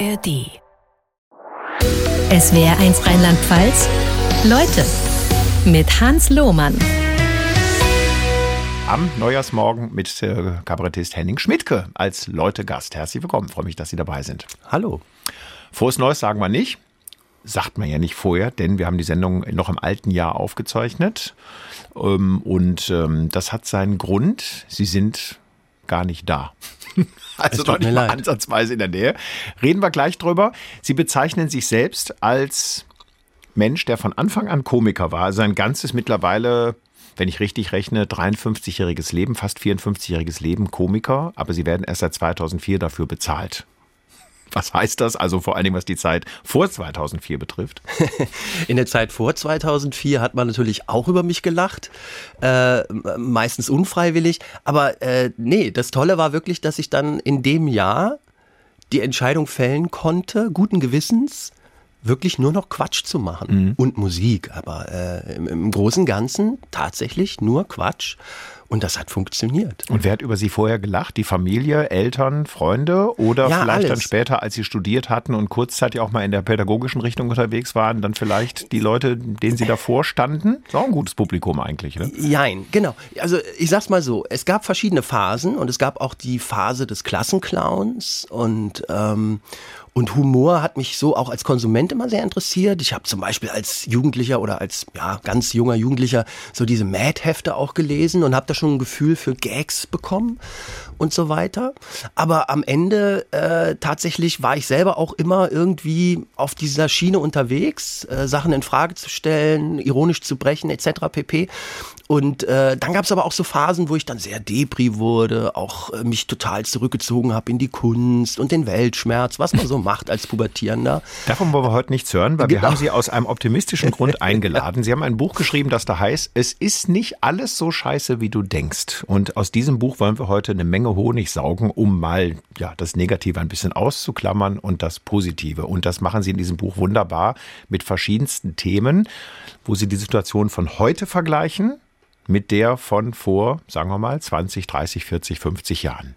ARD. SWR 1 Rheinland-Pfalz. Leute mit Hans Lohmann. Am Neujahrsmorgen mit äh, Kabarettist Henning Schmidtke als Leute-Gast. Herzlich willkommen, freue mich, dass Sie dabei sind. Hallo. Frohes Neues sagen wir nicht. Sagt man ja nicht vorher, denn wir haben die Sendung noch im alten Jahr aufgezeichnet. Ähm, und ähm, das hat seinen Grund. Sie sind gar nicht da. Also noch nicht mal ansatzweise in der Nähe. Reden wir gleich drüber. Sie bezeichnen sich selbst als Mensch, der von Anfang an Komiker war. Sein ganzes mittlerweile, wenn ich richtig rechne, 53-jähriges Leben, fast 54-jähriges Leben Komiker. Aber Sie werden erst seit 2004 dafür bezahlt. Was heißt das? Also vor allen Dingen, was die Zeit vor 2004 betrifft. In der Zeit vor 2004 hat man natürlich auch über mich gelacht, äh, meistens unfreiwillig. Aber äh, nee, das Tolle war wirklich, dass ich dann in dem Jahr die Entscheidung fällen konnte, guten Gewissens, wirklich nur noch Quatsch zu machen mhm. und Musik, aber äh, im, im Großen und Ganzen tatsächlich nur Quatsch. Und das hat funktioniert. Und wer hat über Sie vorher gelacht? Die Familie, Eltern, Freunde oder ja, vielleicht alles. dann später, als Sie studiert hatten und kurzzeitig auch mal in der pädagogischen Richtung unterwegs waren, dann vielleicht die Leute, denen Sie davor standen? Auch ein gutes Publikum eigentlich, ne? Nein, genau. Also ich sag's mal so, es gab verschiedene Phasen und es gab auch die Phase des Klassenclowns und ähm, und Humor hat mich so auch als Konsument immer sehr interessiert. Ich habe zum Beispiel als Jugendlicher oder als ja, ganz junger Jugendlicher so diese Mad-Hefte auch gelesen und habe da schon ein Gefühl für Gags bekommen und so weiter. Aber am Ende äh, tatsächlich war ich selber auch immer irgendwie auf dieser Schiene unterwegs, äh, Sachen in Frage zu stellen, ironisch zu brechen etc. pp. Und äh, dann gab es aber auch so Phasen, wo ich dann sehr depri wurde, auch äh, mich total zurückgezogen habe in die Kunst und den Weltschmerz, was man so macht als Pubertierender. Davon wollen wir heute nichts hören, weil genau. wir haben Sie aus einem optimistischen Grund eingeladen. Sie haben ein Buch geschrieben, das da heißt, es ist nicht alles so scheiße, wie du denkst. Und aus diesem Buch wollen wir heute eine Menge Honig saugen, um mal ja, das Negative ein bisschen auszuklammern und das Positive. Und das machen Sie in diesem Buch wunderbar mit verschiedensten Themen, wo Sie die Situation von heute vergleichen mit der von vor, sagen wir mal, 20, 30, 40, 50 Jahren.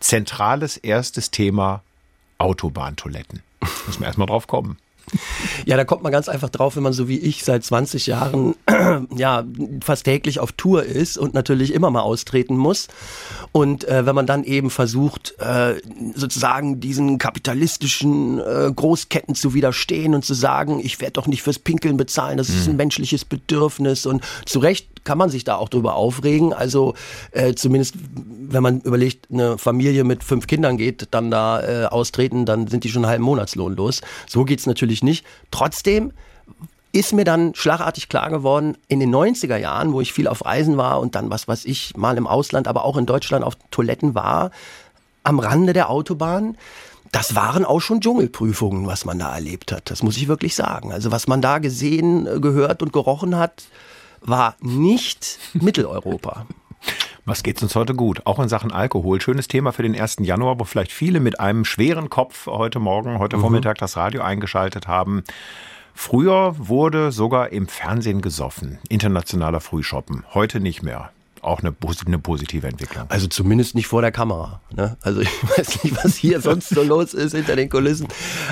Zentrales erstes Thema Autobahntoiletten. Muss man erstmal drauf kommen. Ja, da kommt man ganz einfach drauf, wenn man so wie ich seit 20 Jahren ja fast täglich auf Tour ist und natürlich immer mal austreten muss. Und äh, wenn man dann eben versucht, äh, sozusagen diesen kapitalistischen äh, Großketten zu widerstehen und zu sagen, ich werde doch nicht fürs Pinkeln bezahlen, das ist ein mhm. menschliches Bedürfnis. Und zu Recht kann man sich da auch drüber aufregen. Also äh, zumindest, wenn man überlegt, eine Familie mit fünf Kindern geht, dann da äh, austreten, dann sind die schon einen halben Monatslohn los. So geht's natürlich nicht. Trotzdem ist mir dann schlagartig klar geworden, in den 90er Jahren, wo ich viel auf Reisen war und dann, was weiß ich, mal im Ausland, aber auch in Deutschland auf Toiletten war, am Rande der Autobahn, das waren auch schon Dschungelprüfungen, was man da erlebt hat. Das muss ich wirklich sagen. Also was man da gesehen, äh, gehört und gerochen hat, war nicht Mitteleuropa. Was geht's uns heute gut? Auch in Sachen Alkohol. Schönes Thema für den 1. Januar, wo vielleicht viele mit einem schweren Kopf heute Morgen, heute mhm. Vormittag das Radio eingeschaltet haben. Früher wurde sogar im Fernsehen gesoffen. Internationaler Frühshoppen. Heute nicht mehr auch eine, eine, positive Entwicklung. Also zumindest nicht vor der Kamera. Ne? Also ich weiß nicht, was hier sonst so los ist hinter den Kulissen.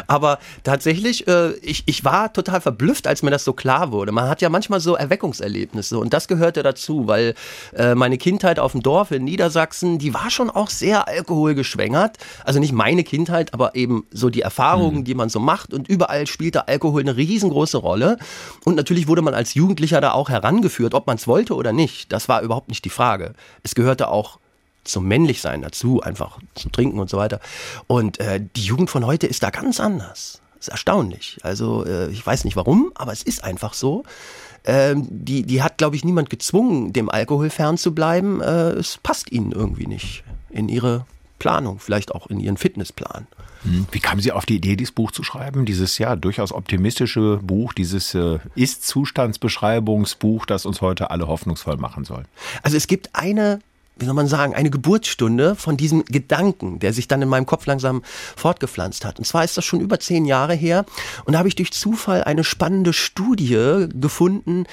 Aber tatsächlich, äh, ich, ich war total verblüfft, als mir das so klar wurde. Man hat ja manchmal so Erweckungserlebnisse und das gehörte dazu, weil äh, meine Kindheit auf dem Dorf in Niedersachsen, die war schon auch sehr alkoholgeschwängert. Also nicht meine Kindheit, aber eben so die Erfahrungen, mhm. die man so macht und überall spielte Alkohol eine riesengroße Rolle. Und natürlich wurde man als Jugendlicher da auch herangeführt, ob man es wollte oder nicht. Das war überhaupt nicht nicht die Frage. Es gehörte auch zum Männlichsein dazu, einfach zu trinken und so weiter. Und äh, die Jugend von heute ist da ganz anders. Ist erstaunlich. Also äh, ich weiß nicht warum, aber es ist einfach so. Ähm, die, die hat, glaube ich, niemand gezwungen, dem Alkohol fernzubleiben. Äh, es passt ihnen irgendwie nicht in ihre Planung, vielleicht auch in ihren Fitnessplan. Hm. Wie kamen Sie auf die Idee, dieses Buch zu schreiben? Dieses ja durchaus optimistische Buch, dieses äh, Ist-Zustandsbeschreibungsbuch, das uns heute alle hoffnungsvoll machen soll. Also es gibt eine wie soll man sagen, eine Geburtsstunde von diesem Gedanken, der sich dann in meinem Kopf langsam fortgepflanzt hat. Und zwar ist das schon über zehn Jahre her. Und da habe ich durch Zufall eine spannende Studie gefunden,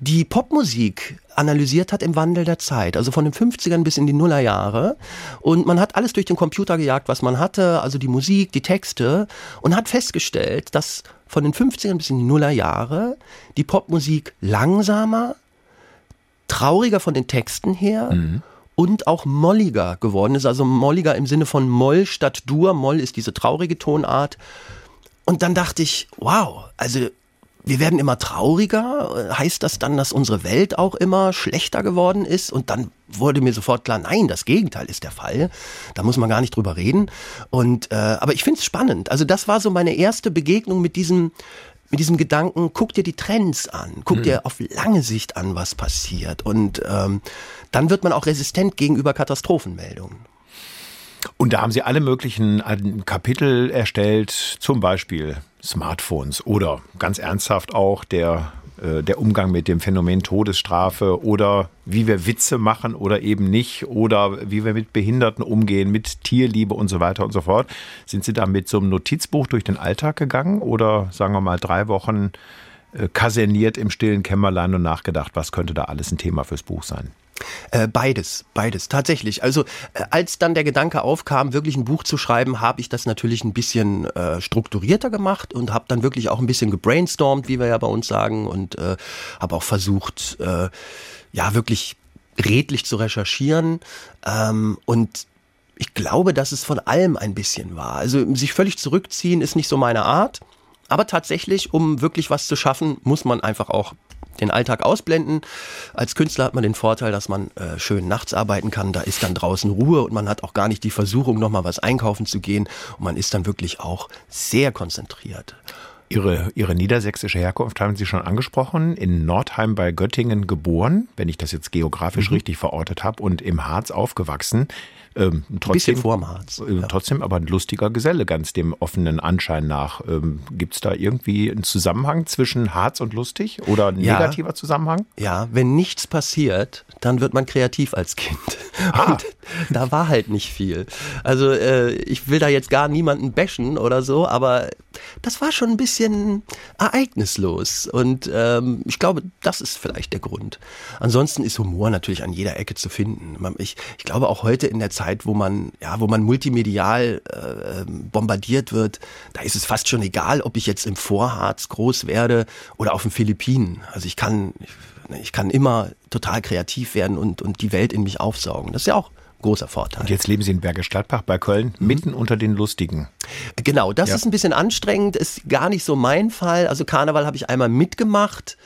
die Popmusik analysiert hat im Wandel der Zeit, also von den 50ern bis in die Nullerjahre. Und man hat alles durch den Computer gejagt, was man hatte, also die Musik, die Texte, und hat festgestellt, dass von den 50ern bis in die Nullerjahre die Popmusik langsamer, trauriger von den Texten her mhm und auch molliger geworden ist. Also molliger im Sinne von Moll statt Dur. Moll ist diese traurige Tonart. Und dann dachte ich, wow, also wir werden immer trauriger. Heißt das dann, dass unsere Welt auch immer schlechter geworden ist? Und dann wurde mir sofort klar, nein, das Gegenteil ist der Fall. Da muss man gar nicht drüber reden. Und äh, aber ich finde es spannend. Also das war so meine erste Begegnung mit diesem mit diesem Gedanken, guck dir die Trends an, guck mhm. dir auf lange Sicht an, was passiert. Und ähm, dann wird man auch resistent gegenüber Katastrophenmeldungen. Und da haben Sie alle möglichen äh, Kapitel erstellt, zum Beispiel Smartphones oder ganz ernsthaft auch der äh, der Umgang mit dem Phänomen Todesstrafe oder wie wir Witze machen oder eben nicht oder wie wir mit Behinderten umgehen, mit Tierliebe und so weiter und so fort. Sind Sie da mit so einem Notizbuch durch den Alltag gegangen oder sagen wir mal drei Wochen äh, kaserniert im stillen Kämmerlein und nachgedacht, was könnte da alles ein Thema fürs Buch sein? Äh, beides, beides, tatsächlich. Also äh, als dann der Gedanke aufkam, wirklich ein Buch zu schreiben, habe ich das natürlich ein bisschen äh, strukturierter gemacht und habe dann wirklich auch ein bisschen gebrainstormt, wie wir ja bei uns sagen, und äh, habe auch versucht, ja, wirklich redlich zu recherchieren. Ähm, und ich glaube, dass es von allem ein bisschen war. Also sich völlig zurückziehen ist nicht so meine Art. Aber tatsächlich, um wirklich was zu schaffen, muss man einfach auch den Alltag ausblenden. Als Künstler hat man den Vorteil, dass man äh, schön nachts arbeiten kann. Da ist dann draußen Ruhe und man hat auch gar nicht die Versuchung, nochmal was einkaufen zu gehen. Und man ist dann wirklich auch sehr konzentriert. Ihre, Ihre niedersächsische Herkunft haben Sie schon angesprochen. In Nordheim bei Göttingen geboren, wenn ich das jetzt geografisch mhm. richtig verortet habe, und im Harz aufgewachsen. Ähm, trotzdem, Bisschen vorm Harz. Äh, trotzdem aber ein lustiger Geselle, ganz dem offenen Anschein nach. Ähm, Gibt es da irgendwie einen Zusammenhang zwischen Harz und lustig oder ein ja, negativer Zusammenhang? Ja, wenn nichts passiert, dann wird man kreativ als Kind. Ah. Und da war halt nicht viel. Also äh, ich will da jetzt gar niemanden bashen oder so, aber das war schon ein bisschen ereignislos. Und ähm, ich glaube, das ist vielleicht der Grund. Ansonsten ist Humor natürlich an jeder Ecke zu finden. Ich, ich glaube auch heute in der Zeit, wo man, ja, wo man multimedial äh, bombardiert wird, da ist es fast schon egal, ob ich jetzt im Vorharz groß werde oder auf den Philippinen. Also ich kann, ich, ich kann immer total kreativ werden und, und die Welt in mich aufsaugen. Das ist ja auch großer Vorteil. Und jetzt leben Sie in Bergisch Gladbach bei Köln, mhm. mitten unter den Lustigen. Genau, das ja. ist ein bisschen anstrengend, ist gar nicht so mein Fall. Also Karneval habe ich einmal mitgemacht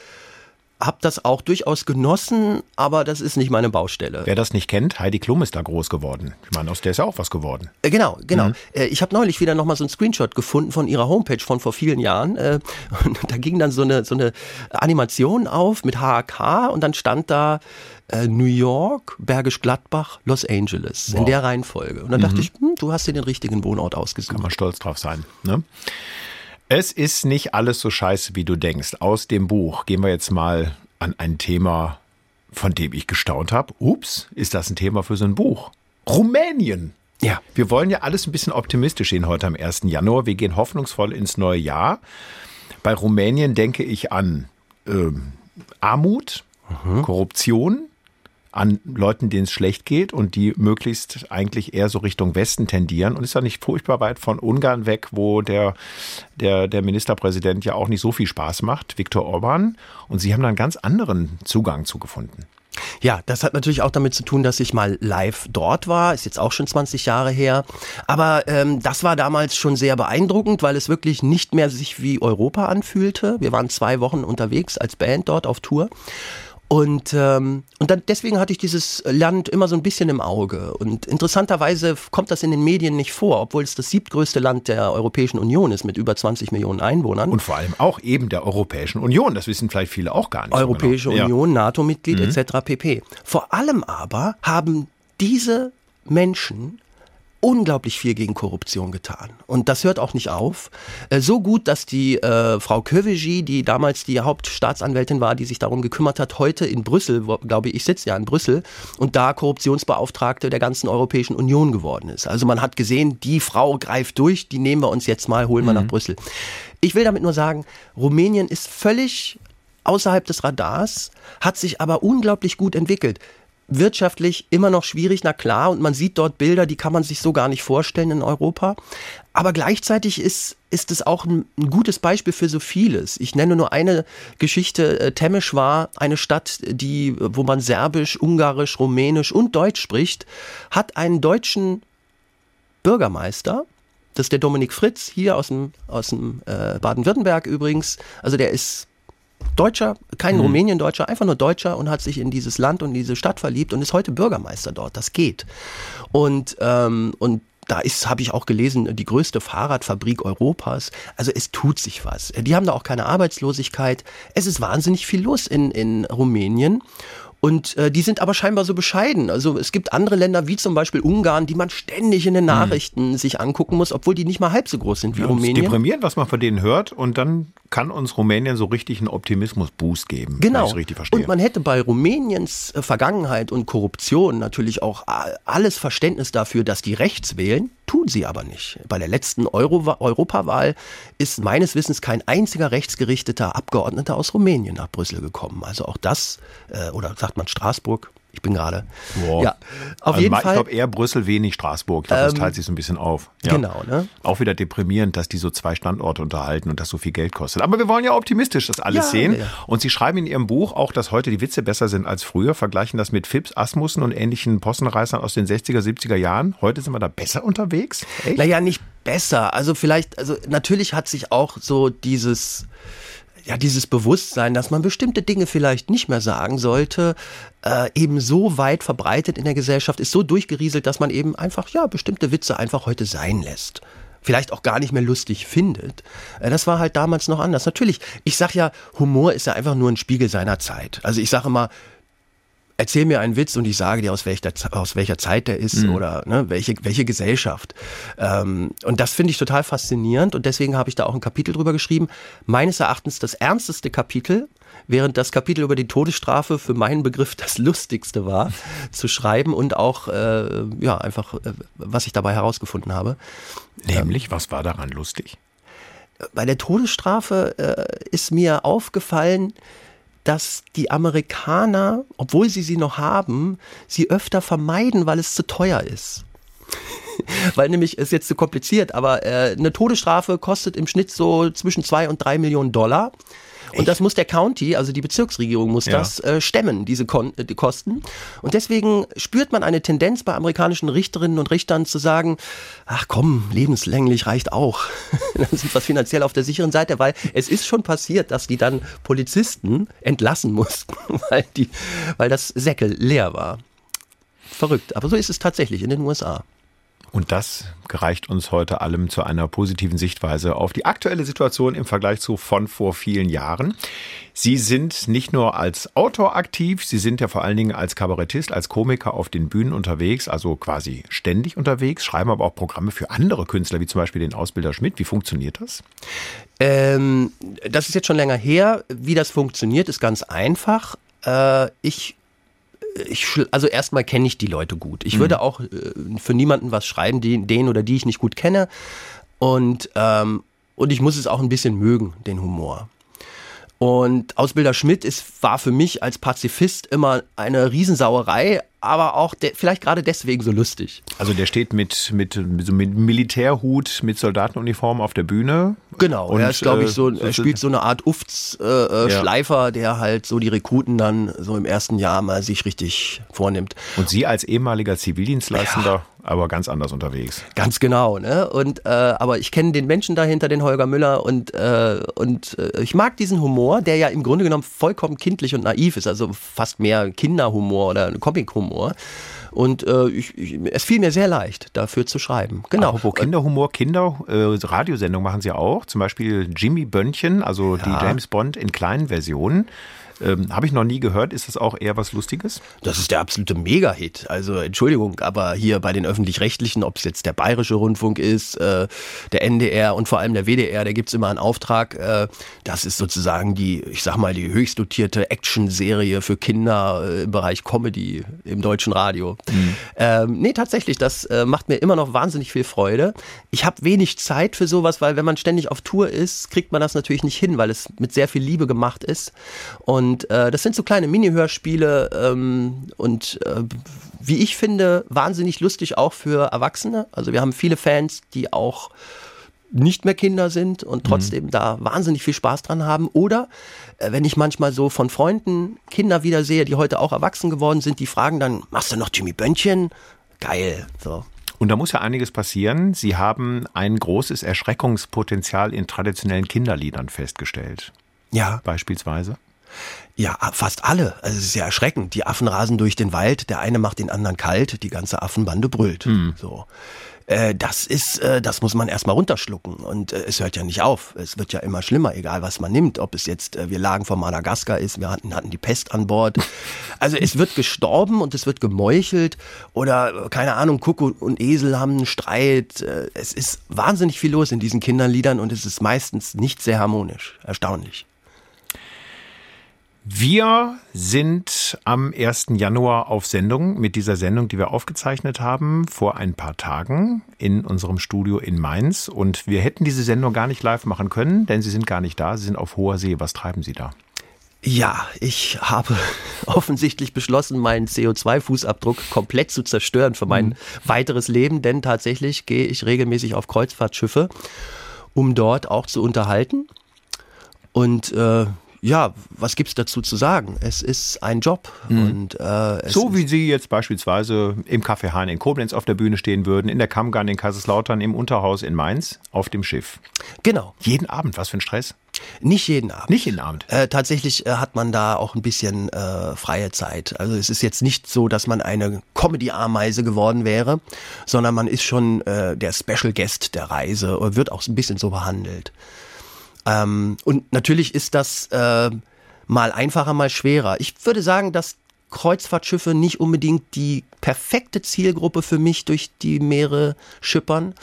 habe das auch durchaus genossen, aber das ist nicht meine Baustelle. Wer das nicht kennt, Heidi Klum ist da groß geworden. Ich meine, aus der ist ja auch was geworden. Äh, genau, genau. Mhm. Äh, ich habe neulich wieder nochmal so einen Screenshot gefunden von ihrer Homepage von vor vielen Jahren. Äh, und da ging dann so eine, so eine Animation auf mit HAK und dann stand da äh, New York, Bergisch Gladbach, Los Angeles. Wow. In der Reihenfolge. Und dann mhm. dachte ich, hm, du hast dir den richtigen Wohnort ausgesucht. Kann man stolz drauf sein. Ne? Es ist nicht alles so scheiße, wie du denkst. Aus dem Buch gehen wir jetzt mal an ein Thema, von dem ich gestaunt habe. Ups, ist das ein Thema für so ein Buch? Rumänien. Ja. Wir wollen ja alles ein bisschen optimistisch sehen heute am 1. Januar. Wir gehen hoffnungsvoll ins neue Jahr. Bei Rumänien denke ich an ähm, Armut, mhm. Korruption, an Leuten, denen es schlecht geht und die möglichst eigentlich eher so Richtung Westen tendieren. Und ist ja nicht furchtbar weit von Ungarn weg, wo der, der, der Ministerpräsident ja auch nicht so viel Spaß macht, Viktor Orban. Und sie haben da einen ganz anderen Zugang zu gefunden. Ja, das hat natürlich auch damit zu tun, dass ich mal live dort war. Ist jetzt auch schon 20 Jahre her. Aber ähm, das war damals schon sehr beeindruckend, weil es wirklich nicht mehr sich wie Europa anfühlte. Wir waren zwei Wochen unterwegs als Band dort auf Tour. Und, ähm, und dann, deswegen hatte ich dieses Land immer so ein bisschen im Auge. Und interessanterweise kommt das in den Medien nicht vor, obwohl es das siebtgrößte Land der Europäischen Union ist mit über 20 Millionen Einwohnern. Und vor allem auch eben der Europäischen Union. Das wissen vielleicht viele auch gar nicht. Europäische so genau. Union, ja. NATO-Mitglied mhm. etc. pp. Vor allem aber haben diese Menschen unglaublich viel gegen Korruption getan. Und das hört auch nicht auf. Äh, so gut, dass die äh, Frau Kövesi, die damals die Hauptstaatsanwältin war, die sich darum gekümmert hat, heute in Brüssel, wo, glaube ich, ich sitze ja in Brüssel, und da Korruptionsbeauftragte der ganzen Europäischen Union geworden ist. Also man hat gesehen, die Frau greift durch, die nehmen wir uns jetzt mal, holen wir mhm. nach Brüssel. Ich will damit nur sagen, Rumänien ist völlig außerhalb des Radars, hat sich aber unglaublich gut entwickelt wirtschaftlich immer noch schwierig, na klar, und man sieht dort Bilder, die kann man sich so gar nicht vorstellen in Europa. Aber gleichzeitig ist, ist es auch ein, ein gutes Beispiel für so vieles. Ich nenne nur eine Geschichte. Äh, Temesch war eine Stadt, die, wo man Serbisch, Ungarisch, Rumänisch und Deutsch spricht, hat einen deutschen Bürgermeister, das ist der Dominik Fritz, hier aus dem, aus dem äh, Baden-Württemberg übrigens. Also der ist Deutscher, kein mhm. Rumänien-Deutscher, einfach nur Deutscher und hat sich in dieses Land und diese Stadt verliebt und ist heute Bürgermeister dort. Das geht. Und, ähm, und da ist, habe ich auch gelesen, die größte Fahrradfabrik Europas. Also es tut sich was. Die haben da auch keine Arbeitslosigkeit. Es ist wahnsinnig viel los in, in Rumänien. Und äh, die sind aber scheinbar so bescheiden. Also es gibt andere Länder wie zum Beispiel Ungarn, die man ständig in den hm. Nachrichten mhm. sich angucken muss, obwohl die nicht mal halb so groß sind wie ja, Rumänien. Deprimierend, was man von denen hört. Und dann kann uns Rumänien so richtig einen Optimismus-Boost geben. Genau. Und man hätte bei Rumäniens äh, Vergangenheit und Korruption natürlich auch alles Verständnis dafür, dass die rechts wählen. Tun sie aber nicht. Bei der letzten Euro Europawahl ist meines Wissens kein einziger rechtsgerichteter Abgeordneter aus Rumänien nach Brüssel gekommen. Also auch das, äh, oder sagt man Straßburg, ich bin gerade. Ja, auf also jeden Fall. Ich glaube eher Brüssel, wenig Straßburg. Ich glaube, das ähm, teilt sich so ein bisschen auf. Ja. Genau, ne? Auch wieder deprimierend, dass die so zwei Standorte unterhalten und das so viel Geld kostet. Aber wir wollen ja optimistisch das alles ja, sehen. Ja. Und Sie schreiben in Ihrem Buch auch, dass heute die Witze besser sind als früher, vergleichen das mit Phipps, Asmussen und ähnlichen Possenreißern aus den 60er, 70er Jahren. Heute sind wir da besser unterwegs? Echt? Naja, nicht besser. Also vielleicht, also natürlich hat sich auch so dieses ja, dieses Bewusstsein, dass man bestimmte Dinge vielleicht nicht mehr sagen sollte, äh, eben so weit verbreitet in der Gesellschaft, ist so durchgerieselt, dass man eben einfach, ja, bestimmte Witze einfach heute sein lässt vielleicht auch gar nicht mehr lustig findet. Äh, das war halt damals noch anders. Natürlich, ich sag ja, Humor ist ja einfach nur ein Spiegel seiner Zeit. Also ich sage immer, erzähl mir einen Witz und ich sage dir, aus welcher, aus welcher Zeit der ist mhm. oder ne, welche, welche Gesellschaft. Ähm, und das finde ich total faszinierend und deswegen habe ich da auch ein Kapitel drüber geschrieben. Meines Erachtens das ernsteste Kapitel, während das Kapitel über die Todesstrafe für meinen Begriff das lustigste war, zu schreiben und auch, äh, ja, einfach, äh, was ich dabei herausgefunden habe. Nämlich, ähm, was war daran lustig? Bei der Todesstrafe äh, ist mir aufgefallen, dass die Amerikaner, obwohl sie sie noch haben, sie öfter vermeiden, weil es zu teuer ist. weil nämlich ist jetzt zu kompliziert, aber äh, eine Todesstrafe kostet im Schnitt so zwischen zwei und drei Millionen Dollar. Und das muss der County, also die Bezirksregierung, muss ja. das äh, stemmen, diese Kon äh, die Kosten. Und deswegen spürt man eine Tendenz bei amerikanischen Richterinnen und Richtern zu sagen, ach komm, lebenslänglich reicht auch. dann sind wir finanziell auf der sicheren Seite, weil es ist schon passiert, dass die dann Polizisten entlassen mussten, weil, die, weil das Säckel leer war. Verrückt, aber so ist es tatsächlich in den USA. Und das gereicht uns heute allem zu einer positiven Sichtweise auf die aktuelle Situation im Vergleich zu von vor vielen Jahren. Sie sind nicht nur als Autor aktiv, Sie sind ja vor allen Dingen als Kabarettist, als Komiker auf den Bühnen unterwegs, also quasi ständig unterwegs, schreiben aber auch Programme für andere Künstler, wie zum Beispiel den Ausbilder Schmidt. Wie funktioniert das? Ähm, das ist jetzt schon länger her. Wie das funktioniert, ist ganz einfach. Äh, ich ich, also erstmal kenne ich die Leute gut. Ich mhm. würde auch äh, für niemanden was schreiben, den, den oder die ich nicht gut kenne. Und, ähm, und ich muss es auch ein bisschen mögen, den Humor. Und Ausbilder Schmidt ist, war für mich als Pazifist immer eine Riesensauerei, aber auch vielleicht gerade deswegen so lustig. Also der steht mit, mit, so mit Militärhut, mit Soldatenuniform auf der Bühne. Genau, und, er ist, glaube ich, so, äh, er spielt so eine Art Ufts-Schleifer, äh, äh ja. der halt so die Rekruten dann so im ersten Jahr mal sich richtig vornimmt. Und Sie als ehemaliger Zivildienstleistender, ja. Aber ganz anders unterwegs. Ganz genau, ne? Und äh, aber ich kenne den Menschen dahinter, den Holger Müller, und, äh, und äh, ich mag diesen Humor, der ja im Grunde genommen vollkommen kindlich und naiv ist, also fast mehr Kinderhumor oder Comic-Humor. Humor. Und äh, ich, ich, es fiel mir sehr leicht, dafür zu schreiben. Genau. Apropos Kinderhumor, Kinder, äh, Radiosendungen machen sie auch. Zum Beispiel Jimmy Bönnchen, also ja. die James Bond in kleinen Versionen. Ähm, Habe ich noch nie gehört. Ist das auch eher was Lustiges? Das ist der absolute Mega-Hit. Also Entschuldigung, aber hier bei den öffentlich-rechtlichen, ob es jetzt der Bayerische Rundfunk ist, äh, der NDR und vor allem der WDR, da gibt's immer einen Auftrag. Äh, das ist sozusagen die, ich sag mal, die höchst dotierte Action-Serie für Kinder äh, im Bereich Comedy im deutschen Radio. Mhm. Ähm, nee, tatsächlich, das äh, macht mir immer noch wahnsinnig viel Freude. Ich habe wenig Zeit für sowas, weil wenn man ständig auf Tour ist, kriegt man das natürlich nicht hin, weil es mit sehr viel Liebe gemacht ist. Und äh, das sind so kleine Mini-Hörspiele ähm, und äh, wie ich finde, wahnsinnig lustig auch für Erwachsene. Also wir haben viele Fans, die auch nicht mehr Kinder sind und mhm. trotzdem mhm. da wahnsinnig viel Spaß dran haben. Oder äh, wenn ich manchmal so von Freunden Kinder wieder sehe, die heute auch erwachsen geworden sind, die fragen dann, machst du noch Jimmy Bönnchen? Geil. So. Und da muss ja einiges passieren. Sie haben ein großes Erschreckungspotenzial in traditionellen Kinderliedern festgestellt. Ja. Beispielsweise. Ja, fast alle. Also es ist ja erschreckend. Die Affen rasen durch den Wald, der eine macht den anderen kalt, die ganze Affenbande brüllt. Hm. So. Äh, das ist, äh, das muss man erstmal runterschlucken. Und äh, es hört ja nicht auf. Es wird ja immer schlimmer, egal was man nimmt. Ob es jetzt, wir lagen vor Madagaskar ist, wir hatten, hatten die Pest an Bord. Also es wird gestorben und es wird gemeuchelt. Oder, keine Ahnung, Kuckuck und Esel haben einen Streit. Es ist wahnsinnig viel los in diesen Kinderliedern und es ist meistens nicht sehr harmonisch. Erstaunlich. Wir sind am 1. Januar auf Sendung mit dieser Sendung, die wir aufgezeichnet haben vor ein paar Tagen in unserem Studio in Mainz. Und wir hätten diese Sendung gar nicht live machen können, denn Sie sind gar nicht da. Sie sind auf hoher See. Was treiben Sie da? Ja, ich habe offensichtlich beschlossen, meinen CO2-Fußabdruck komplett zu zerstören für mein mhm. weiteres Leben, denn tatsächlich gehe ich regelmäßig auf Kreuzfahrtschiffe, um dort auch zu unterhalten. Und äh, ja, was gibt's dazu zu sagen? Es ist ein Job. Mhm. Und, äh, so wie Sie jetzt beispielsweise im Café Hahn in Koblenz auf der Bühne stehen würden, in der Kammgarn in Kaiserslautern, im Unterhaus in Mainz, auf dem Schiff. Genau. Jeden Abend, was für ein Stress? Nicht jeden Abend. Nicht jeden Abend. Äh, tatsächlich äh, hat man da auch ein bisschen äh, freie Zeit. Also es ist jetzt nicht so, dass man eine Comedy-Ameise geworden wäre, sondern man ist schon äh, der Special Guest der Reise und wird auch ein bisschen so behandelt. Ähm, und natürlich ist das äh, mal einfacher, mal schwerer. Ich würde sagen, dass Kreuzfahrtschiffe nicht unbedingt die perfekte Zielgruppe für mich durch die Meere schippern.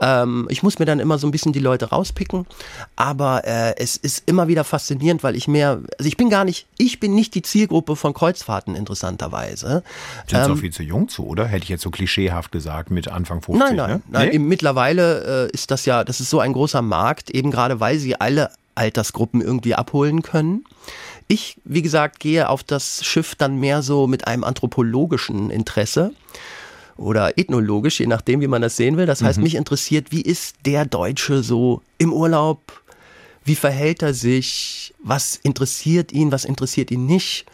Ähm, ich muss mir dann immer so ein bisschen die Leute rauspicken, aber äh, es ist immer wieder faszinierend, weil ich mehr, also ich bin gar nicht, ich bin nicht die Zielgruppe von Kreuzfahrten interessanterweise. Sind ähm, auch viel zu jung zu, oder? Hätte ich jetzt so klischeehaft gesagt mit Anfang 50. Nein, nein, ne? nein. Nee? Mittlerweile äh, ist das ja, das ist so ein großer Markt, eben gerade weil sie alle Altersgruppen irgendwie abholen können. Ich, wie gesagt, gehe auf das Schiff dann mehr so mit einem anthropologischen Interesse oder ethnologisch, je nachdem, wie man das sehen will. Das heißt, mhm. mich interessiert, wie ist der Deutsche so im Urlaub? Wie verhält er sich? Was interessiert ihn? Was interessiert ihn nicht?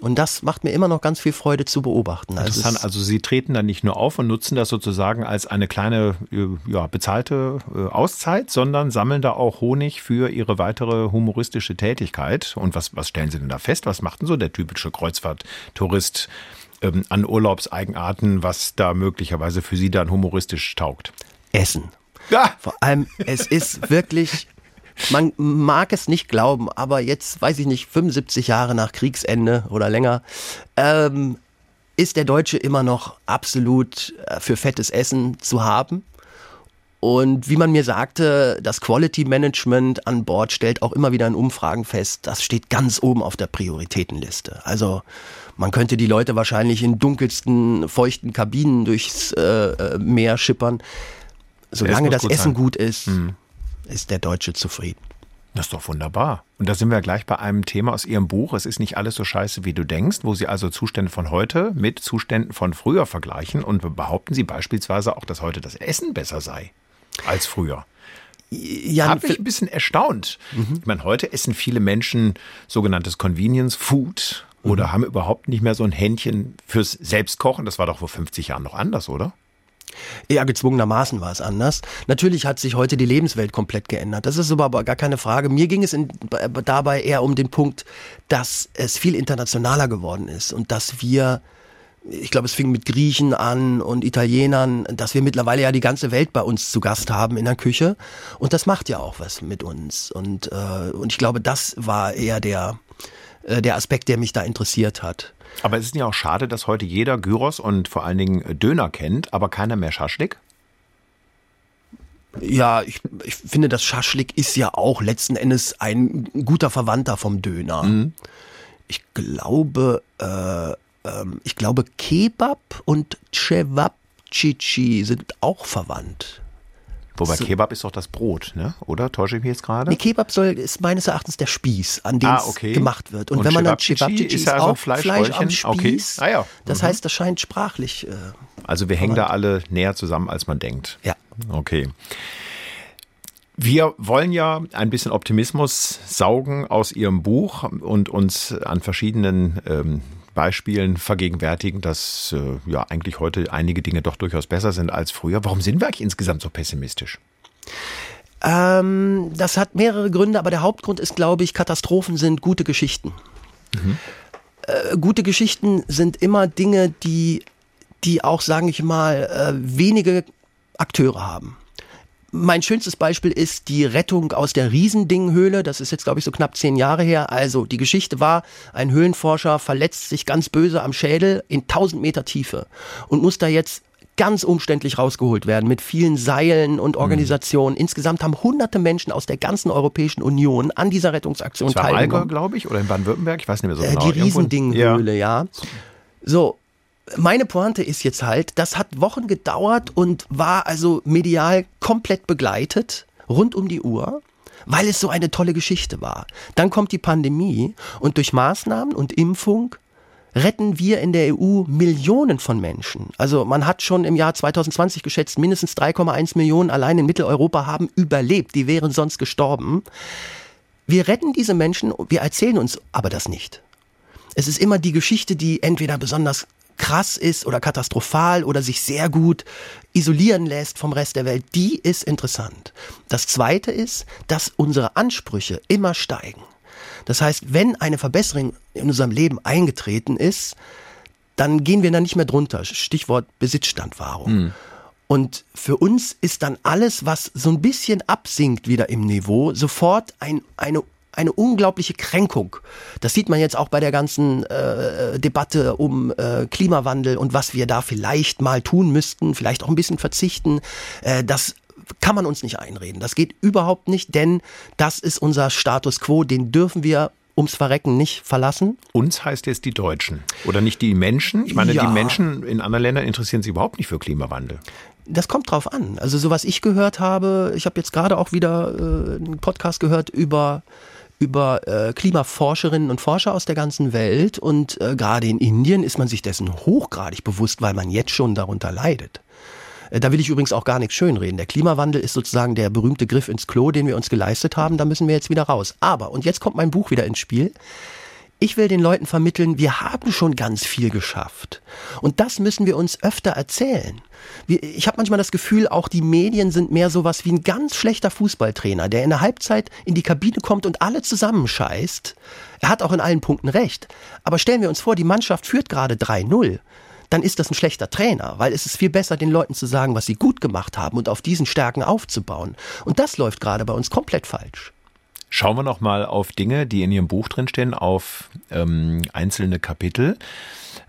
Und das macht mir immer noch ganz viel Freude zu beobachten. Also Interessant. Also, Sie treten dann nicht nur auf und nutzen das sozusagen als eine kleine, äh, ja, bezahlte äh, Auszeit, sondern sammeln da auch Honig für Ihre weitere humoristische Tätigkeit. Und was, was stellen Sie denn da fest? Was macht denn so der typische Kreuzfahrttourist ähm, an Urlaubseigenarten, was da möglicherweise für Sie dann humoristisch taugt? Essen. Ja. Vor allem, es ist wirklich man mag es nicht glauben, aber jetzt, weiß ich nicht, 75 Jahre nach Kriegsende oder länger, ähm, ist der Deutsche immer noch absolut äh, für fettes Essen zu haben. Und wie man mir sagte, das Quality Management an Bord stellt auch immer wieder in Umfragen fest, das steht ganz oben auf der Prioritätenliste. Also man könnte die Leute wahrscheinlich in dunkelsten, feuchten Kabinen durchs äh, äh Meer schippern. Solange das Essen sein. gut ist, mhm ist der Deutsche zufrieden. Das ist doch wunderbar. Und da sind wir gleich bei einem Thema aus Ihrem Buch. Es ist nicht alles so scheiße, wie du denkst, wo Sie also Zustände von heute mit Zuständen von früher vergleichen und behaupten Sie beispielsweise auch, dass heute das Essen besser sei als früher. Ja, habe mich ein bisschen erstaunt. Mhm. Ich meine, heute essen viele Menschen sogenanntes Convenience Food oder mhm. haben überhaupt nicht mehr so ein Händchen fürs Selbstkochen. Das war doch vor 50 Jahren noch anders, oder? Ja, gezwungenermaßen war es anders. Natürlich hat sich heute die Lebenswelt komplett geändert. Das ist aber gar keine Frage. Mir ging es in, dabei eher um den Punkt, dass es viel internationaler geworden ist und dass wir ich glaube, es fing mit Griechen an und Italienern, dass wir mittlerweile ja die ganze Welt bei uns zu Gast haben in der Küche. Und das macht ja auch was mit uns. Und, äh, und ich glaube, das war eher der, äh, der Aspekt, der mich da interessiert hat. Aber es ist ja auch schade, dass heute jeder Gyros und vor allen Dingen Döner kennt, aber keiner mehr Schaschlik. Ja, ich, ich finde, das Schaschlik ist ja auch letzten Endes ein guter Verwandter vom Döner. Mhm. Ich glaube, äh, ähm, ich glaube, Kebab und Cevapcici sind auch verwandt. Wobei so. Kebab ist doch das Brot, ne? oder? Täusche ich mich jetzt gerade? Nee, Kebab soll, ist meines Erachtens der Spieß, an dem ah, okay. es gemacht wird. Und, und wenn man dann Cevapcici ist, ja also auch Fleisch, Fleisch am Spieß. Okay. Ah, ja. Das mhm. heißt, das scheint sprachlich. Äh, also wir hängen da alle näher zusammen, als man denkt. Ja. Okay. Wir wollen ja ein bisschen Optimismus saugen aus Ihrem Buch und uns an verschiedenen ähm, Beispielen vergegenwärtigen, dass äh, ja eigentlich heute einige Dinge doch durchaus besser sind als früher. Warum sind wir eigentlich insgesamt so pessimistisch? Ähm, das hat mehrere Gründe, aber der Hauptgrund ist, glaube ich, Katastrophen sind gute Geschichten. Mhm. Äh, gute Geschichten sind immer Dinge, die, die auch, sage ich mal, äh, wenige Akteure haben. Mein schönstes Beispiel ist die Rettung aus der Riesendinghöhle. Das ist jetzt, glaube ich, so knapp zehn Jahre her. Also die Geschichte war, ein Höhlenforscher verletzt sich ganz böse am Schädel in 1000 Meter Tiefe und muss da jetzt ganz umständlich rausgeholt werden mit vielen Seilen und mhm. Organisationen. Mhm. Insgesamt haben hunderte Menschen aus der ganzen Europäischen Union an dieser Rettungsaktion das war teilgenommen. glaube ich, oder in Baden-Württemberg, ich weiß nicht mehr so genau. Äh, die Riesendinghöhle, ja. ja. So, meine Pointe ist jetzt halt, das hat Wochen gedauert und war also medial komplett begleitet, rund um die Uhr weil es so eine tolle Geschichte war. Dann kommt die Pandemie und durch Maßnahmen und Impfung retten wir in der EU Millionen von Menschen. Also man hat schon im Jahr 2020 geschätzt, mindestens 3,1 Millionen allein in Mitteleuropa haben überlebt, die wären sonst gestorben. Wir retten diese Menschen, wir erzählen uns aber das nicht. Es ist immer die Geschichte, die entweder besonders krass ist oder katastrophal oder sich sehr gut isolieren lässt vom Rest der Welt, die ist interessant. Das Zweite ist, dass unsere Ansprüche immer steigen. Das heißt, wenn eine Verbesserung in unserem Leben eingetreten ist, dann gehen wir da nicht mehr drunter. Stichwort Besitzstandwahrung. Mhm. Und für uns ist dann alles, was so ein bisschen absinkt wieder im Niveau, sofort ein, eine eine unglaubliche Kränkung. Das sieht man jetzt auch bei der ganzen äh, Debatte um äh, Klimawandel und was wir da vielleicht mal tun müssten, vielleicht auch ein bisschen verzichten. Äh, das kann man uns nicht einreden. Das geht überhaupt nicht, denn das ist unser Status quo, den dürfen wir ums Verrecken nicht verlassen. Uns heißt jetzt die Deutschen oder nicht die Menschen? Ich meine, ja. die Menschen in anderen Ländern interessieren sich überhaupt nicht für Klimawandel. Das kommt drauf an. Also so was ich gehört habe, ich habe jetzt gerade auch wieder äh, einen Podcast gehört über über äh, Klimaforscherinnen und Forscher aus der ganzen Welt und äh, gerade in Indien ist man sich dessen hochgradig bewusst, weil man jetzt schon darunter leidet. Äh, da will ich übrigens auch gar nichts schönreden. Der Klimawandel ist sozusagen der berühmte Griff ins Klo, den wir uns geleistet haben. Da müssen wir jetzt wieder raus. Aber, und jetzt kommt mein Buch wieder ins Spiel. Ich will den Leuten vermitteln, wir haben schon ganz viel geschafft. Und das müssen wir uns öfter erzählen. Ich habe manchmal das Gefühl, auch die Medien sind mehr sowas wie ein ganz schlechter Fußballtrainer, der in der Halbzeit in die Kabine kommt und alle zusammenscheißt. Er hat auch in allen Punkten recht. Aber stellen wir uns vor, die Mannschaft führt gerade 3-0 dann ist das ein schlechter Trainer, weil es ist viel besser, den Leuten zu sagen, was sie gut gemacht haben und auf diesen Stärken aufzubauen. Und das läuft gerade bei uns komplett falsch. Schauen wir noch mal auf Dinge, die in Ihrem Buch drinstehen, auf ähm, einzelne Kapitel,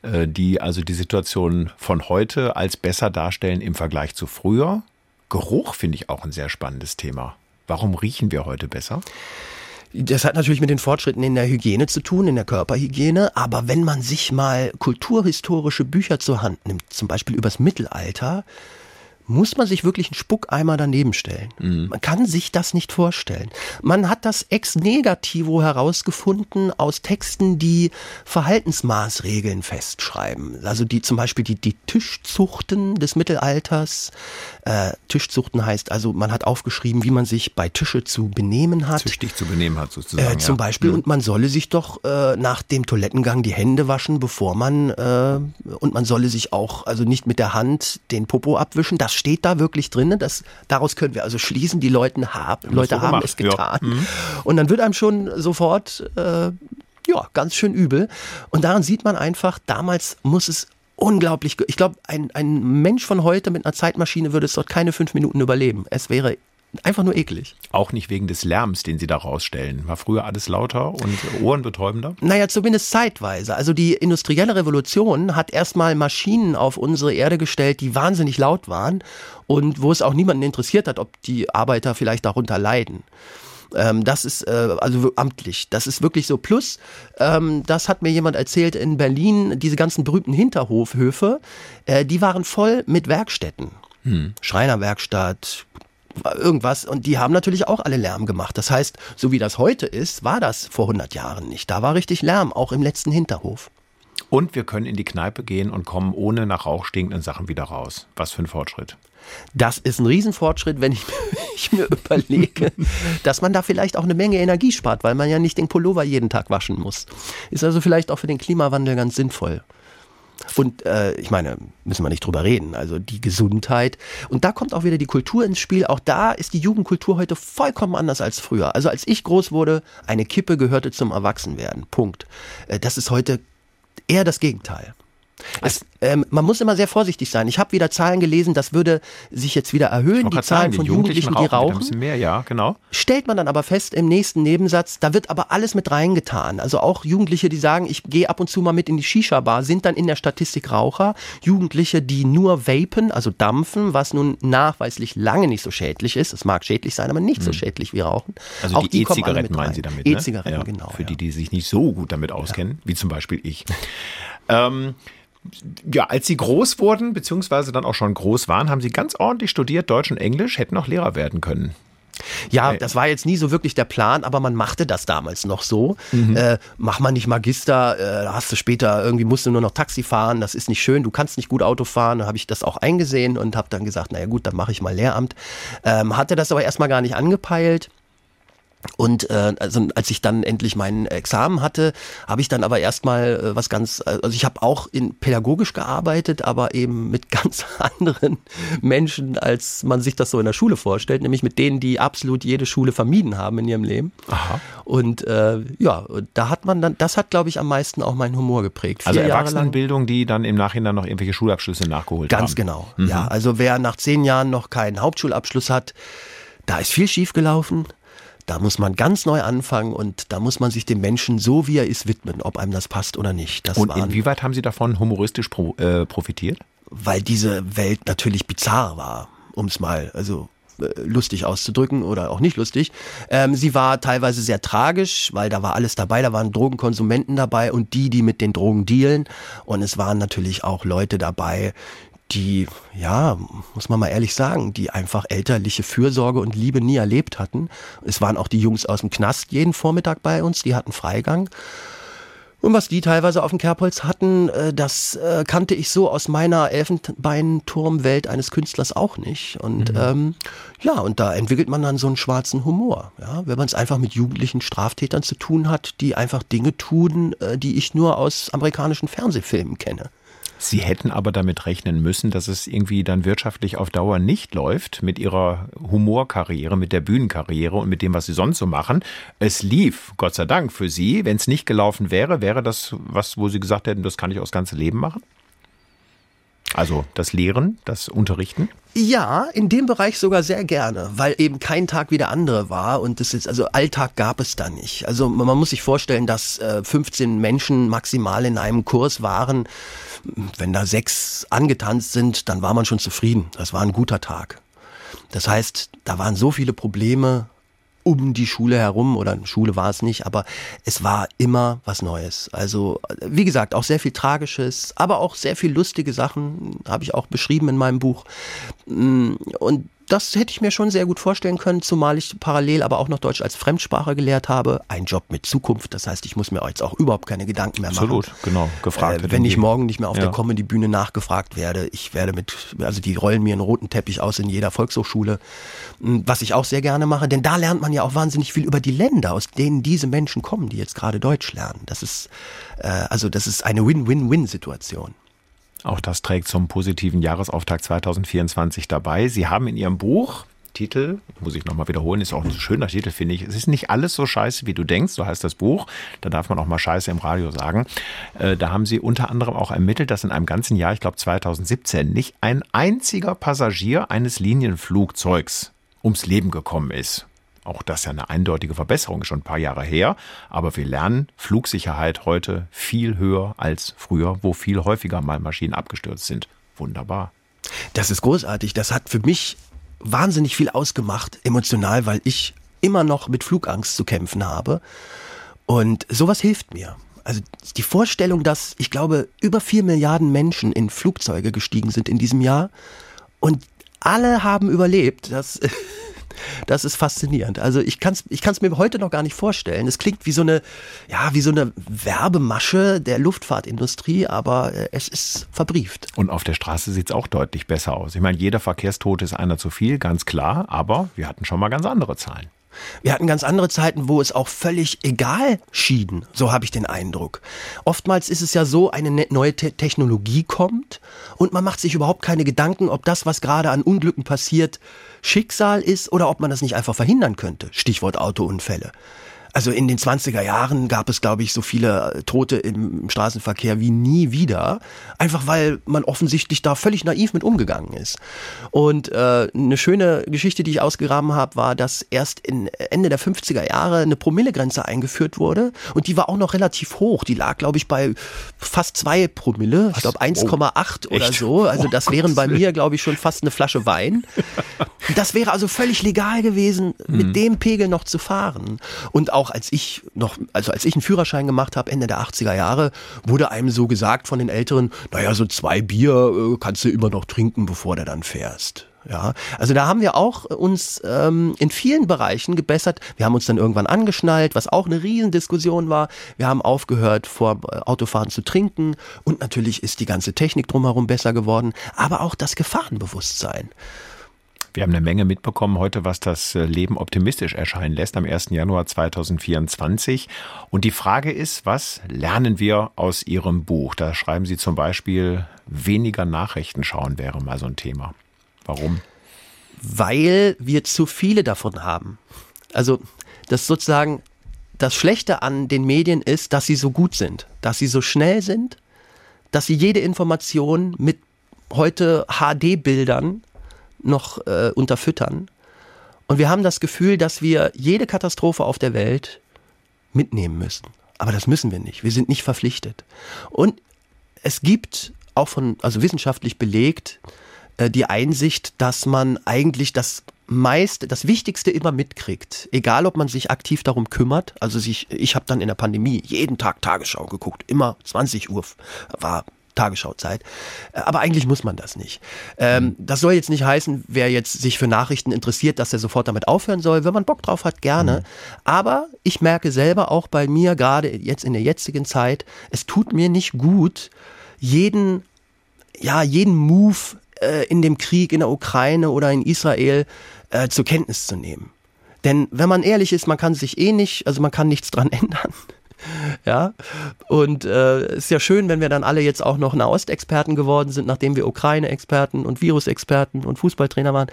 äh, die also die Situation von heute als besser darstellen im Vergleich zu früher. Geruch finde ich auch ein sehr spannendes Thema. Warum riechen wir heute besser? Das hat natürlich mit den Fortschritten in der Hygiene zu tun, in der Körperhygiene. Aber wenn man sich mal kulturhistorische Bücher zur Hand nimmt, zum Beispiel übers Mittelalter, muss man sich wirklich einen Spuckeimer daneben stellen. Mhm. Man kann sich das nicht vorstellen. Man hat das ex negativo herausgefunden aus Texten, die Verhaltensmaßregeln festschreiben. Also die zum Beispiel die, die Tischzuchten des Mittelalters. Äh, Tischzuchten heißt also, man hat aufgeschrieben, wie man sich bei Tische zu benehmen hat. Züchtig zu benehmen hat sozusagen. Äh, zum ja. Beispiel. Mhm. Und man solle sich doch äh, nach dem Toilettengang die Hände waschen, bevor man äh, und man solle sich auch also nicht mit der Hand den Popo abwischen. Das steht da wirklich drin. Das, daraus können wir also schließen, die Leute haben, Leute so haben gemacht, es getan. Ja. Mhm. Und dann wird einem schon sofort, äh, ja, ganz schön übel. Und daran sieht man einfach, damals muss es unglaublich. Ich glaube, ein, ein Mensch von heute mit einer Zeitmaschine würde es dort keine fünf Minuten überleben. Es wäre einfach nur eklig. Auch nicht wegen des Lärms, den Sie da rausstellen. War früher alles lauter und ohrenbetäubender? Naja, zumindest zeitweise. Also die industrielle Revolution hat erstmal Maschinen auf unsere Erde gestellt, die wahnsinnig laut waren und wo es auch niemanden interessiert hat, ob die Arbeiter vielleicht darunter leiden ähm, das ist äh, also amtlich. Das ist wirklich so. Plus, ähm, das hat mir jemand erzählt in Berlin, diese ganzen berühmten Hinterhofhöfe, äh, die waren voll mit Werkstätten. Hm. Schreinerwerkstatt, irgendwas. Und die haben natürlich auch alle Lärm gemacht. Das heißt, so wie das heute ist, war das vor 100 Jahren nicht. Da war richtig Lärm, auch im letzten Hinterhof. Und wir können in die Kneipe gehen und kommen ohne nach Rauch stinkenden Sachen wieder raus. Was für ein Fortschritt. Das ist ein Riesenfortschritt, wenn ich, ich, mir überlege, dass man da vielleicht auch eine Menge Energie spart, weil man ja nicht den Pullover jeden Tag waschen muss. Ist also vielleicht auch für den Klimawandel ganz sinnvoll. Und äh, ich meine, müssen wir nicht drüber reden. Also die Gesundheit. Und da kommt auch wieder die Kultur ins Spiel. Auch da ist die Jugendkultur heute vollkommen anders als früher. Also als ich groß wurde, eine Kippe gehörte zum Erwachsenwerden. Punkt. Äh, das ist heute eher das Gegenteil. Es, ähm, man muss immer sehr vorsichtig sein. Ich habe wieder Zahlen gelesen, das würde sich jetzt wieder erhöhen, die Zahlen von Jugendlichen, die rauchen. Die mehr, ja, genau. Stellt man dann aber fest im nächsten Nebensatz, da wird aber alles mit reingetan. Also auch Jugendliche, die sagen, ich gehe ab und zu mal mit in die Shisha-Bar, sind dann in der Statistik Raucher. Jugendliche, die nur vapen, also dampfen, was nun nachweislich lange nicht so schädlich ist. Es mag schädlich sein, aber nicht hm. so schädlich wie Rauchen. Also auch die E-Zigaretten meinen Sie damit? E-Zigaretten, ne? genau. Für ja. die, die sich nicht so gut damit auskennen, ja. wie zum Beispiel ich. ähm, ja, als sie groß wurden, beziehungsweise dann auch schon groß waren, haben sie ganz ordentlich studiert, Deutsch und Englisch, hätten auch Lehrer werden können. Ja, das war jetzt nie so wirklich der Plan, aber man machte das damals noch so. Mhm. Äh, mach mal nicht Magister, äh, hast du später irgendwie musst du nur noch Taxi fahren, das ist nicht schön, du kannst nicht gut Auto fahren. Da habe ich das auch eingesehen und habe dann gesagt, naja gut, dann mache ich mal Lehramt. Ähm, hatte das aber erstmal gar nicht angepeilt. Und äh, also als ich dann endlich mein Examen hatte, habe ich dann aber erstmal äh, was ganz, also ich habe auch in pädagogisch gearbeitet, aber eben mit ganz anderen Menschen, als man sich das so in der Schule vorstellt, nämlich mit denen, die absolut jede Schule vermieden haben in ihrem Leben. Aha. Und äh, ja, da hat man dann, das hat, glaube ich, am meisten auch meinen Humor geprägt. Vier also Erwachsenenbildung, die dann im Nachhinein noch irgendwelche Schulabschlüsse nachgeholt ganz haben. Ganz genau. Mhm. Ja, also wer nach zehn Jahren noch keinen Hauptschulabschluss hat, da ist viel schief gelaufen. Da muss man ganz neu anfangen und da muss man sich dem Menschen so, wie er ist, widmen, ob einem das passt oder nicht. Das und inwieweit haben Sie davon humoristisch pro, äh, profitiert? Weil diese Welt natürlich bizarr war, um es mal, also äh, lustig auszudrücken oder auch nicht lustig. Ähm, sie war teilweise sehr tragisch, weil da war alles dabei, da waren Drogenkonsumenten dabei und die, die mit den Drogen dealen. Und es waren natürlich auch Leute dabei, die, ja, muss man mal ehrlich sagen, die einfach elterliche Fürsorge und Liebe nie erlebt hatten. Es waren auch die Jungs aus dem Knast jeden Vormittag bei uns, die hatten Freigang. Und was die teilweise auf dem Kerbholz hatten, äh, das äh, kannte ich so aus meiner Elfenbeinturmwelt eines Künstlers auch nicht. Und mhm. ähm, ja, und da entwickelt man dann so einen schwarzen Humor, ja, wenn man es einfach mit jugendlichen Straftätern zu tun hat, die einfach Dinge tun, äh, die ich nur aus amerikanischen Fernsehfilmen kenne. Sie hätten aber damit rechnen müssen, dass es irgendwie dann wirtschaftlich auf Dauer nicht läuft mit Ihrer Humorkarriere, mit der Bühnenkarriere und mit dem, was Sie sonst so machen. Es lief, Gott sei Dank, für Sie. Wenn es nicht gelaufen wäre, wäre das was, wo Sie gesagt hätten, das kann ich auch das ganze Leben machen? Also das Lehren, das Unterrichten? Ja, in dem Bereich sogar sehr gerne, weil eben kein Tag wie der andere war und das ist also Alltag gab es da nicht. Also man muss sich vorstellen, dass 15 äh, Menschen maximal in einem Kurs waren. Wenn da sechs angetanzt sind, dann war man schon zufrieden. Das war ein guter Tag. Das heißt, da waren so viele Probleme um die Schule herum oder Schule war es nicht, aber es war immer was Neues. Also wie gesagt, auch sehr viel Tragisches, aber auch sehr viel lustige Sachen habe ich auch beschrieben in meinem Buch. Mm, und das hätte ich mir schon sehr gut vorstellen können, zumal ich parallel aber auch noch Deutsch als Fremdsprache gelehrt habe. Ein Job mit Zukunft, das heißt, ich muss mir jetzt auch überhaupt keine Gedanken mehr machen. Absolut, genau, gefragt. Äh, wenn ich morgen nicht mehr auf ja. der Comedy-Bühne nachgefragt werde, ich werde mit, also die rollen mir einen roten Teppich aus in jeder Volkshochschule, hm, was ich auch sehr gerne mache, denn da lernt man ja auch wahnsinnig viel über die Länder, aus denen diese Menschen kommen, die jetzt gerade Deutsch lernen. Das ist, äh, also das ist eine Win-Win-Win-Situation. Auch das trägt zum positiven Jahresauftakt 2024 dabei. Sie haben in Ihrem Buch Titel, muss ich nochmal wiederholen, ist auch ein schöner Titel, finde ich. Es ist nicht alles so scheiße, wie du denkst, so heißt das Buch. Da darf man auch mal Scheiße im Radio sagen. Äh, da haben sie unter anderem auch ermittelt, dass in einem ganzen Jahr, ich glaube 2017, nicht ein einziger Passagier eines Linienflugzeugs ums Leben gekommen ist. Auch das ist ja eine eindeutige Verbesserung, schon ein paar Jahre her. Aber wir lernen Flugsicherheit heute viel höher als früher, wo viel häufiger mal Maschinen abgestürzt sind. Wunderbar. Das ist großartig. Das hat für mich wahnsinnig viel ausgemacht, emotional, weil ich immer noch mit Flugangst zu kämpfen habe. Und sowas hilft mir. Also die Vorstellung, dass ich glaube, über vier Milliarden Menschen in Flugzeuge gestiegen sind in diesem Jahr und alle haben überlebt, das Das ist faszinierend. Also ich kann es ich kann's mir heute noch gar nicht vorstellen. Es klingt wie so eine, ja, wie so eine Werbemasche der Luftfahrtindustrie, aber äh, es ist verbrieft. Und auf der Straße sieht es auch deutlich besser aus. Ich meine, jeder Verkehrstote ist einer zu viel, ganz klar, aber wir hatten schon mal ganz andere Zahlen. Wir hatten ganz andere Zeiten, wo es auch völlig egal schieden. So habe ich den Eindruck. Oftmals ist es ja so, eine ne-, neue Te Technologie kommt und man macht sich überhaupt keine Gedanken, ob das, was gerade an Unglücken passiert, Schicksal ist oder ob man das nicht einfach verhindern könnte. Stichwort Autounfälle. Also in den 20er Jahren gab es, glaube ich, so viele äh, Tote im Straßenverkehr wie nie wieder. Einfach weil man offensichtlich da völlig naiv mit umgegangen ist. Und äh, eine schöne Geschichte, die ich ausgegraben habe, war, dass erst in Ende der 50er Jahre eine Promillegrenze eingeführt wurde. Und die war auch noch relativ hoch. Die lag, glaube ich, bei fast zwei Promille. Ich glaube 1,8 oh, oder so. Also das wären bei mir, glaube ich, schon fast eine Flasche Wein. Das wäre also völlig legal gewesen, mit mhm. dem Pegel noch zu fahren. Und auch als ich noch, also als ich einen Führerschein gemacht habe, Ende der 80er Jahre, wurde einem so gesagt von den Älteren, naja, so zwei Bier äh, kannst du immer noch trinken, bevor du dann fährst. Ja, also da haben wir auch uns ähm, in vielen Bereichen gebessert. Wir haben uns dann irgendwann angeschnallt, was auch eine Riesendiskussion war. Wir haben aufgehört, vor äh, Autofahren zu trinken und natürlich ist die ganze Technik drumherum besser geworden, aber auch das Gefahrenbewusstsein. Wir haben eine Menge mitbekommen heute, was das äh, Leben optimistisch erscheinen lässt am 1. Januar 2024. Und die Frage ist, was lernen wir aus Ihrem Buch? Da schreiben Sie zum Beispiel, weniger Nachrichten schauen wäre mal so ein Thema. Warum? Weil wir zu viele davon haben. Also das sozusagen das Schlechte an den Medien ist, dass sie so gut sind, dass sie so schnell sind, dass sie jede Information mit heute HD-Bildern noch äh, unterfüttern. Und wir haben das Gefühl, dass wir jede Katastrophe auf der Welt mitnehmen müssen. Aber das müssen wir nicht. Wir sind nicht verpflichtet. Und es gibt auch von, also wissenschaftlich belegt, äh, die Einsicht, dass man eigentlich das meist das Wichtigste immer mitkriegt, egal ob man sich aktiv darum kümmert. Also sich, ich habe dann in der Pandemie jeden Tag Tagesschau geguckt, immer 20 Uhr war Tagesschauzeit. Äh, aber eigentlich muss man das nicht. Ähm, das soll jetzt nicht heißen, wer jetzt sich für Nachrichten interessiert, dass er sofort damit aufhören soll. Wenn man Bock drauf hat, gerne. Mhm. Aber ich merke selber auch bei mir, gerade jetzt in der jetzigen Zeit, es tut mir nicht gut, jeden, ja, jeden Move äh, in dem Krieg in der Ukraine oder in Israel äh, zur Kenntnis zu nehmen. Denn wenn man ehrlich ist, man kann sich eh nicht, also man kann nichts dran ändern. Ja, und äh, ist ja schön, wenn wir dann alle jetzt auch noch Nahostexperten geworden sind, nachdem wir Ukraine-Experten und Virusexperten und Fußballtrainer waren.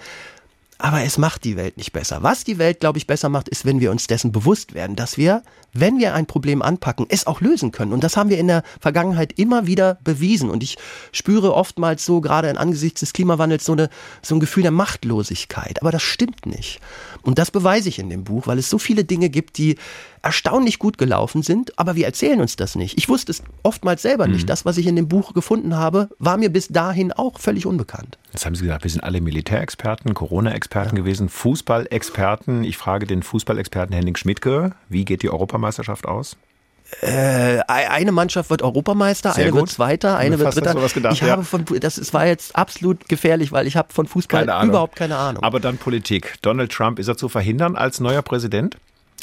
Aber es macht die Welt nicht besser. Was die Welt, glaube ich, besser macht, ist, wenn wir uns dessen bewusst werden, dass wir, wenn wir ein Problem anpacken, es auch lösen können. Und das haben wir in der Vergangenheit immer wieder bewiesen. Und ich spüre oftmals so, gerade angesichts des Klimawandels, so, eine, so ein Gefühl der Machtlosigkeit. Aber das stimmt nicht. Und das beweise ich in dem Buch, weil es so viele Dinge gibt, die erstaunlich gut gelaufen sind, aber wir erzählen uns das nicht. Ich wusste es oftmals selber mhm. nicht. Das, was ich in dem Buch gefunden habe, war mir bis dahin auch völlig unbekannt. Jetzt haben Sie gesagt, wir sind alle Militärexperten, Corona-Experten ja. gewesen, Fußballexperten. Ich frage den Fußballexperten Henning Schmidtke, wie geht die Europameisterschaft aus? Äh, eine Mannschaft wird Europameister, Sehr eine gut. wird Zweiter, eine wird Dritter. Gedacht, ich ja. habe von, das ist, war jetzt absolut gefährlich, weil ich habe von Fußball keine überhaupt keine Ahnung. Aber dann Politik. Donald Trump, ist er zu verhindern als neuer Präsident?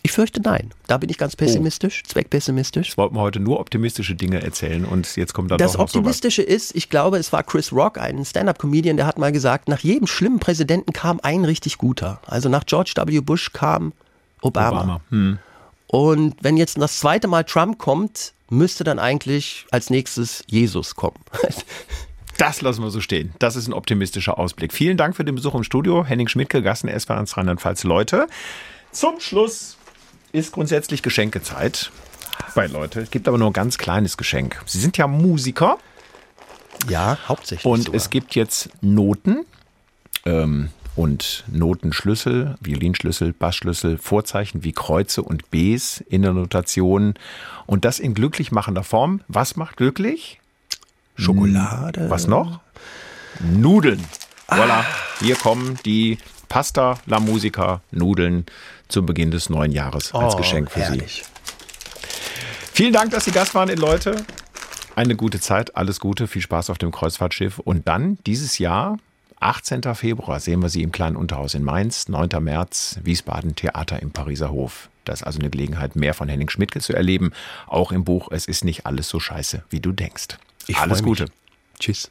Ich fürchte nein. Da bin ich ganz pessimistisch, oh. zweckpessimistisch. Jetzt wollten wir heute nur optimistische Dinge erzählen und jetzt kommt da Das Optimistische sowas. ist, ich glaube, es war Chris Rock, ein Stand-up-Comedian, der hat mal gesagt, nach jedem schlimmen Präsidenten kam ein richtig guter. Also nach George W. Bush kam Obama. Obama. Hm. Und wenn jetzt das zweite Mal Trump kommt, müsste dann eigentlich als nächstes Jesus kommen. Das lassen wir so stehen. Das ist ein optimistischer Ausblick. Vielen Dank für den Besuch im Studio. Henning Schmidtke, Gassen S-Bahn Rheinland-Pfalz. Leute, zum Schluss ist grundsätzlich Geschenkezeit bei Leute. Es gibt aber nur ein ganz kleines Geschenk. Sie sind ja Musiker. Ja, hauptsächlich. Und sogar. es gibt jetzt Noten ähm, und Notenschlüssel, Violinschlüssel, Bassschlüssel, Vorzeichen wie Kreuze und Bs in der Notation. Und das in glücklich machender Form. Was macht glücklich? Schokolade. Was noch? Nudeln. Voilà. Hier kommen die Pasta La Musica Nudeln zum Beginn des neuen Jahres als Oh, Geschenk für herrlich. Sie. Vielen Dank, dass Sie Gast waren in Leute. Eine gute Zeit, alles Gute, viel Spaß auf dem Kreuzfahrtschiff. Und dann dieses Jahr, 18. Februar, sehen wir Sie im kleinen Unterhaus in Mainz, 9. März, Wiesbaden, Theater im Pariser Hof. Das ist also eine Gelegenheit, mehr von Henning Schmidtke zu erleben. Auch im Buch Es ist nicht alles so scheiße, wie du denkst. Ich alles mich. Gute. Tschüss.